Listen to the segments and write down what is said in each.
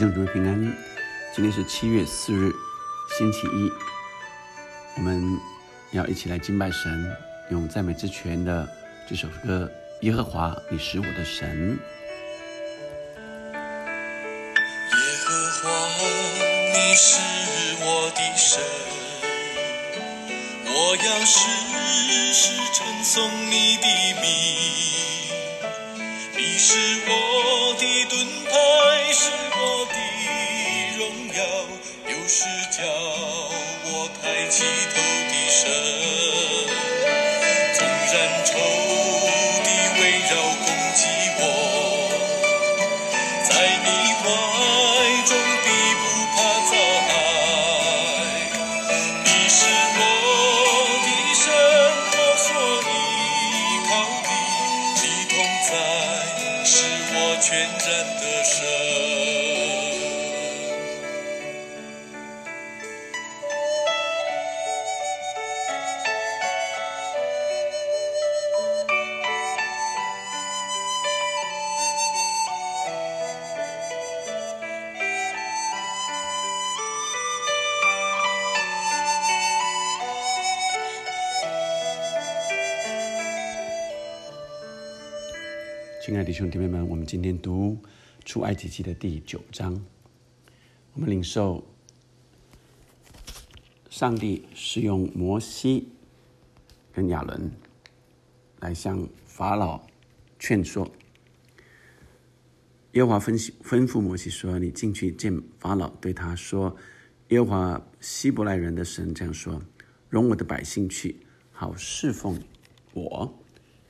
兄姊妹平安，今天是七月四日，星期一，我们要一起来敬拜神，用赞美之泉的这首歌《耶和华，你是我的神》。耶和华，你是我的神，我要时时称颂你的名。你是我亲爱的兄姐妹们，我们今天读出埃及记的第九章，我们领受上帝是用摩西跟亚伦来向法老劝说。耶和华吩吩咐摩西说：“你进去见法老，对他说：耶和华希伯来人的神这样说：容我的百姓去，好侍奉我。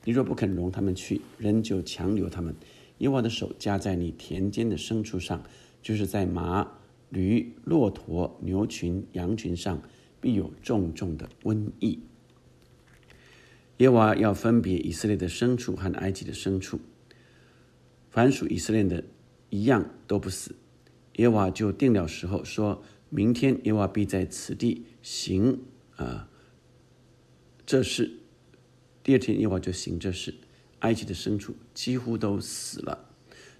你若不肯容他们去，仍旧强留他们。耶和华的手加在你田间的牲畜上，就是在马、驴、骆驼、牛群、羊群上，必有重重的瘟疫。耶和华要分别以色列的牲畜和埃及的牲畜。”凡属以色列的，一样都不死。耶和华就定了时候，说明天耶和华必在此地行啊这事。第二天耶和华就行这事，埃及的牲畜几乎都死了，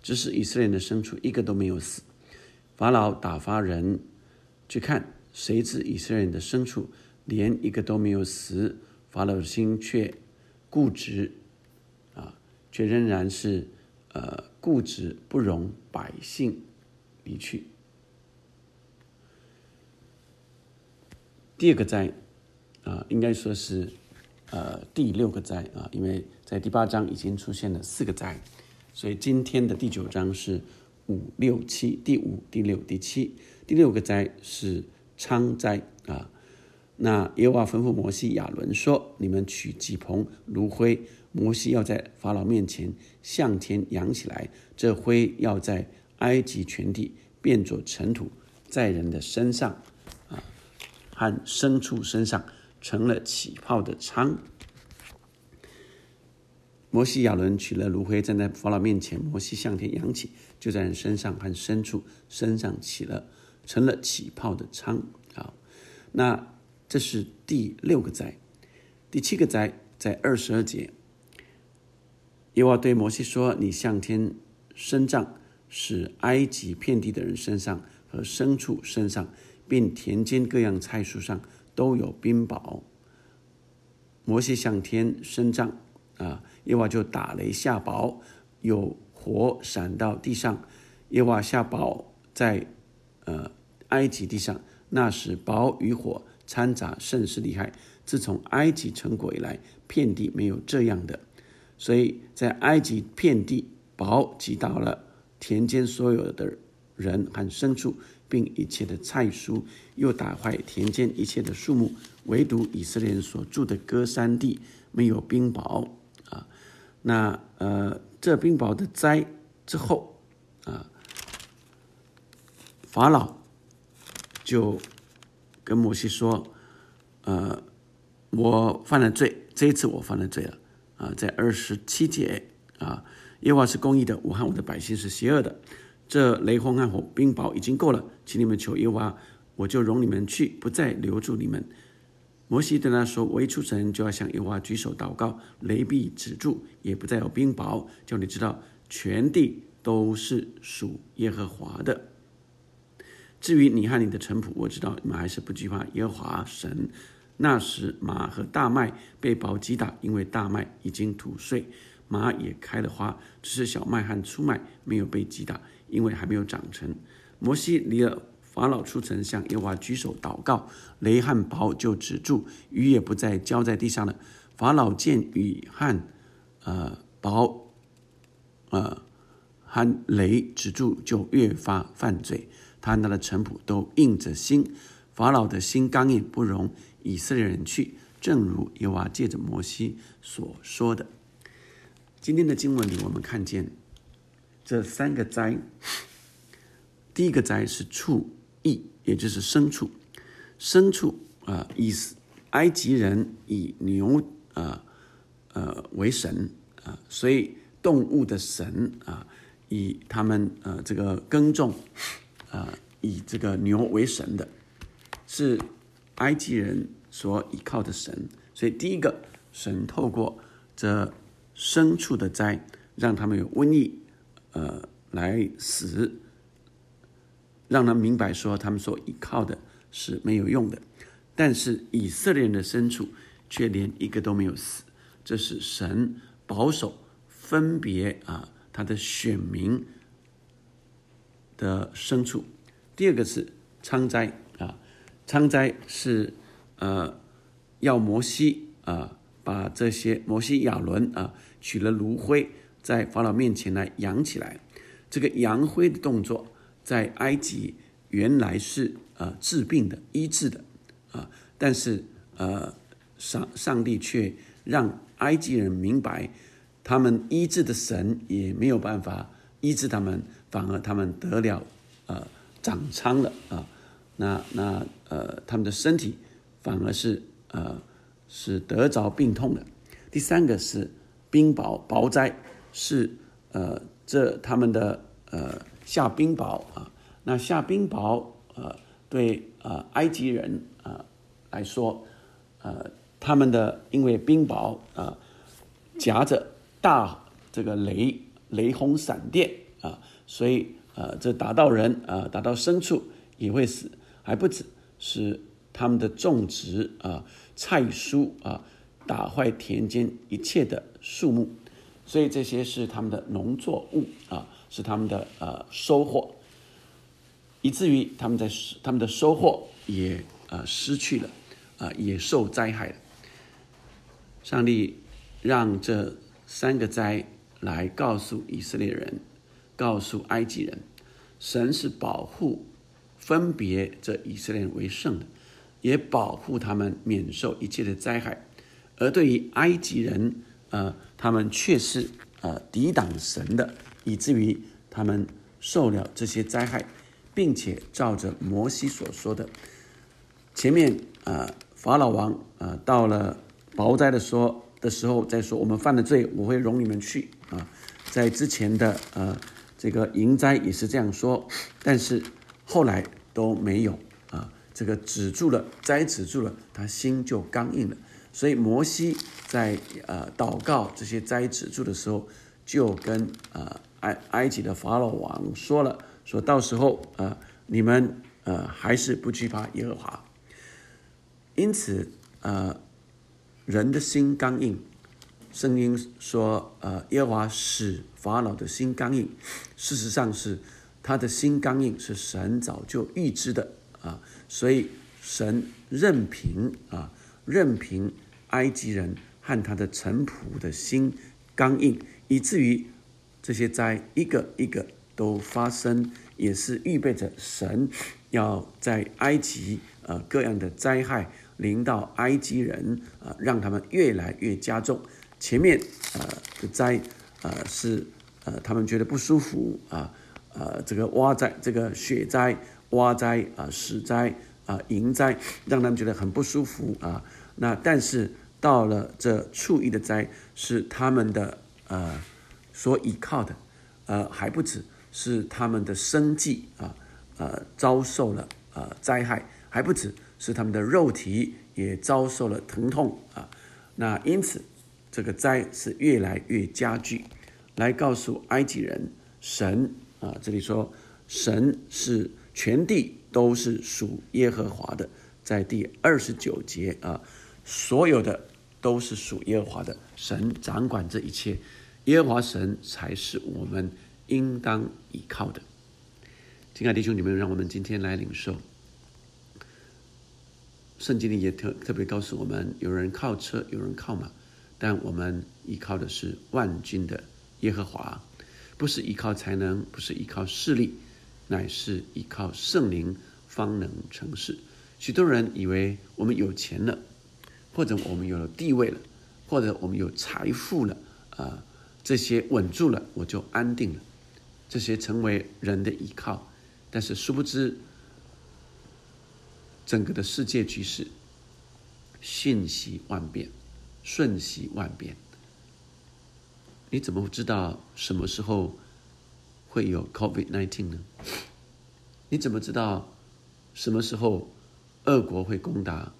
只是以色列的牲畜一个都没有死。法老打发人去看，谁知以色列人的牲畜连一个都没有死。法老的心却固执啊，却仍然是。呃，固执不容百姓离去。第二个灾啊，应该说是呃第六个灾啊，因为在第八章已经出现了四个灾，所以今天的第九章是五六七，第五、第六、第七，第六个灾是昌灾啊。那耶和华吩咐摩西、亚伦说：“你们取几蓬炉灰。”摩西要在法老面前向天扬起来，这灰要在埃及全地变作尘土，在人的身上，啊，和牲畜身上成了起泡的疮。摩西亚伦取了炉灰，站在法老面前，摩西向天扬起，就在人身上和牲畜身上起了成了起泡的疮。好，那这是第六个灾，第七个灾在二十二节。耶和对摩西说：“你向天伸杖，使埃及遍地的人身上和牲畜身上，并田间各样菜蔬上都有冰雹。”摩西向天伸杖，啊，耶和华就打雷下雹，有火闪到地上。耶和华下雹在呃埃及地上，那时雹与火掺杂，甚是厉害。自从埃及成国以来，遍地没有这样的。所以在埃及遍地雹击倒了田间所有的人和牲畜，并一切的菜蔬，又打坏田间一切的树木，唯独以色列人所住的歌山地没有冰雹啊。那呃，这冰雹的灾之后啊，法老就跟摩西说：“呃，我犯了罪，这一次我犯了罪了。”啊，在二十七节啊，耶和华是公义的，我和我的百姓是邪恶的。这雷轰和火冰雹已经够了，请你们求耶和华，我就容你们去，不再留住你们。摩西对他说：“我一出城就要向耶和华举手祷告，雷必止住，也不再有冰雹，叫你知道全地都是属耶和华的。”至于你和你的臣仆，我知道你们还是不惧怕耶和华神。那时马和大麦被雹击打，因为大麦已经吐穗，马也开了花，只是小麦和粗麦没有被击打，因为还没有长成。摩西离了法老出城，向耶和华举手祷告，雷和雹就止住，雨也不再浇在地上了。法老见雨和呃雹呃和雷止住，就越发犯罪。他和他的臣仆都硬着心，法老的心刚硬，不容以色列人去，正如耶和华借着摩西所说的。今天的经文里，我们看见这三个灾。第一个灾是畜疫，也就是牲畜。牲畜啊，以埃及人以牛啊呃为神啊，所以动物的神啊，以他们呃这个耕种啊，以这个牛为神的，是埃及人所依靠的神。所以第一个神透过这牲畜的灾，让他们有瘟疫呃来死。让他明白说，他们所依靠的是没有用的，但是以色列人的牲畜却连一个都没有死，这是神保守分别啊他的选民的牲畜。第二个是仓灾啊，仓灾是呃要摩西啊把这些摩西亚伦啊取了炉灰在法老面前来扬起来，这个扬灰的动作。在埃及原来是呃治病的、医治的啊，但是呃上上帝却让埃及人明白，他们医治的神也没有办法医治他们，反而他们得了呃长疮了啊，那那呃他们的身体反而是呃是得着病痛的。第三个是冰雹雹灾，是呃这他们的呃。下冰雹啊，那下冰雹呃，对呃埃及人啊来说，呃他们的因为冰雹啊夹着大这个雷雷轰闪电啊，所以呃这打到人啊打到牲畜也会死，还不止是他们的种植啊菜蔬啊打坏田间一切的树木，所以这些是他们的农作物啊。是他们的呃收获，以至于他们在他们的收获也呃失去了，啊也受灾害了。上帝让这三个灾来告诉以色列人，告诉埃及人，神是保护分别这以色列人为圣的，也保护他们免受一切的灾害。而对于埃及人，呃，他们却是呃抵挡神的。以至于他们受了这些灾害，并且照着摩西所说的，前面啊法老王啊到了雹灾的说的时候再说，我们犯了罪，我会容你们去啊。在之前的呃这个营灾也是这样说，但是后来都没有啊，这个止住了灾止住了，他心就刚硬了。所以摩西在呃祷告这些灾止住的时候，就跟啊。埃埃及的法老王说了，说到时候啊，你们呃还是不惧怕耶和华。因此呃，人的心刚硬，圣经说呃耶和华使法老的心刚硬，事实上是他的心刚硬是神早就预知的啊，所以神任凭啊任凭埃及人和他的臣仆的心刚硬，以至于。这些灾一个一个都发生，也是预备着神要在埃及呃各样的灾害临到埃及人啊，让他们越来越加重。前面呃的灾呃是呃他们觉得不舒服啊呃这个挖灾这个雪灾挖灾啊石灾啊营灾让他们觉得很不舒服啊。那但是到了这畜疫的灾是他们的呃。所依靠的，呃，还不止是他们的生计啊，呃，遭受了呃灾害，还不止是他们的肉体也遭受了疼痛啊。那因此，这个灾是越来越加剧，来告诉埃及人，神啊，这里说神是全地都是属耶和华的。在第二十九节啊，所有的都是属耶和华的，神掌管这一切，耶和华神才是我们应当依靠的。亲爱的弟兄姐妹，让我们今天来领受。圣经里也特特别告诉我们，有人靠车，有人靠马，但我们依靠的是万军的耶和华，不是依靠才能，不是依靠势力，乃是依靠圣灵方能成事。许多人以为我们有钱了，或者我们有了地位了，或者我们有财富了，啊，这些稳住了，我就安定了，这些成为人的依靠。但是殊不知，整个的世界局势瞬息万变，瞬息万变。你怎么知道什么时候会有 COVID-19 呢？你怎么知道什么时候俄国会攻打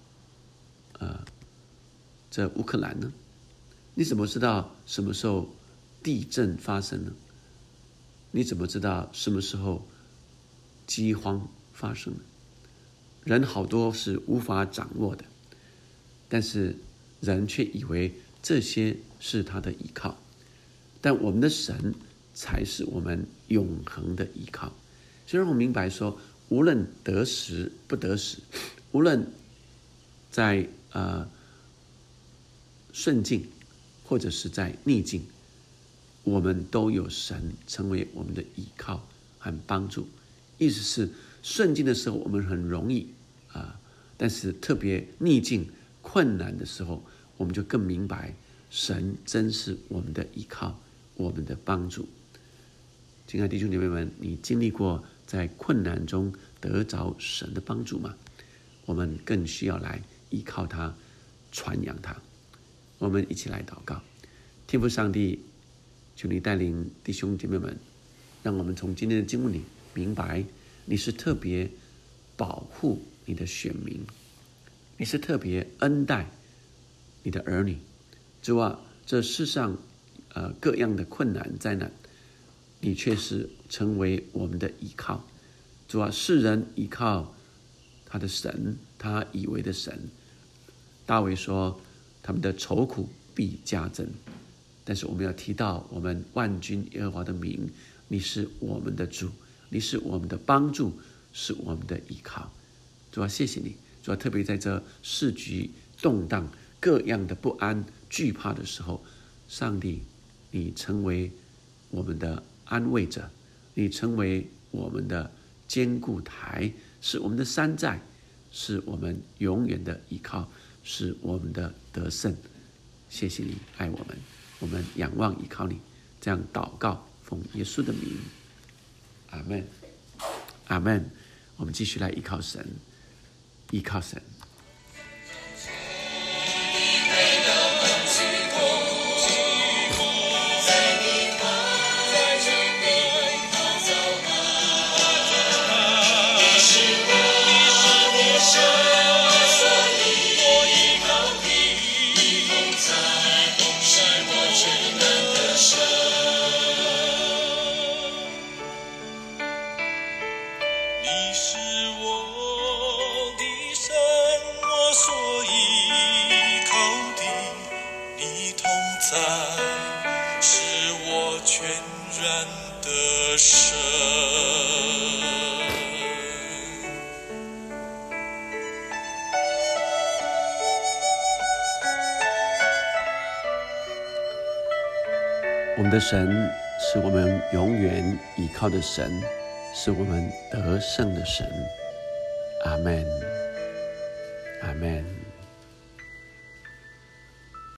呃在乌克兰呢？你怎么知道什么时候地震发生呢？你怎么知道什么时候饥荒发生呢？人好多是无法掌握的，但是人却以为这些是他的依靠，但我们的神才是我们永恒的依靠。所以我明白说，无论得时不得时，无论在呃顺境或者是在逆境，我们都有神成为我们的依靠和帮助。意思是。顺境的时候，我们很容易啊；但是特别逆境、困难的时候，我们就更明白，神真是我们的依靠，我们的帮助。亲爱的弟兄姐妹们，你经历过在困难中得着神的帮助吗？我们更需要来依靠他，传扬他。我们一起来祷告，天父上帝，求你带领弟兄姐妹们，让我们从今天的经文里明白。你是特别保护你的选民，你是特别恩待你的儿女。主啊，这世上呃各样的困难灾难，你却是成为我们的依靠。主啊，世人依靠他的神，他以为的神。大卫说，他们的愁苦必加增。但是我们要提到我们万军耶和华的名，你是我们的主。你是我们的帮助，是我们的依靠。主要谢谢你，主要特别在这市局动荡、各样的不安、惧怕的时候，上帝，你成为我们的安慰者，你成为我们的坚固台，是我们的山寨，是我们永远的依靠，是我们的得胜。谢谢你爱我们，我们仰望依靠你，这样祷告，奉耶稣的名。阿门，阿门。我们继续来依靠神，依靠神全然的神。我们的神是我们永远依靠的神，是我们得胜的神。阿门，阿门。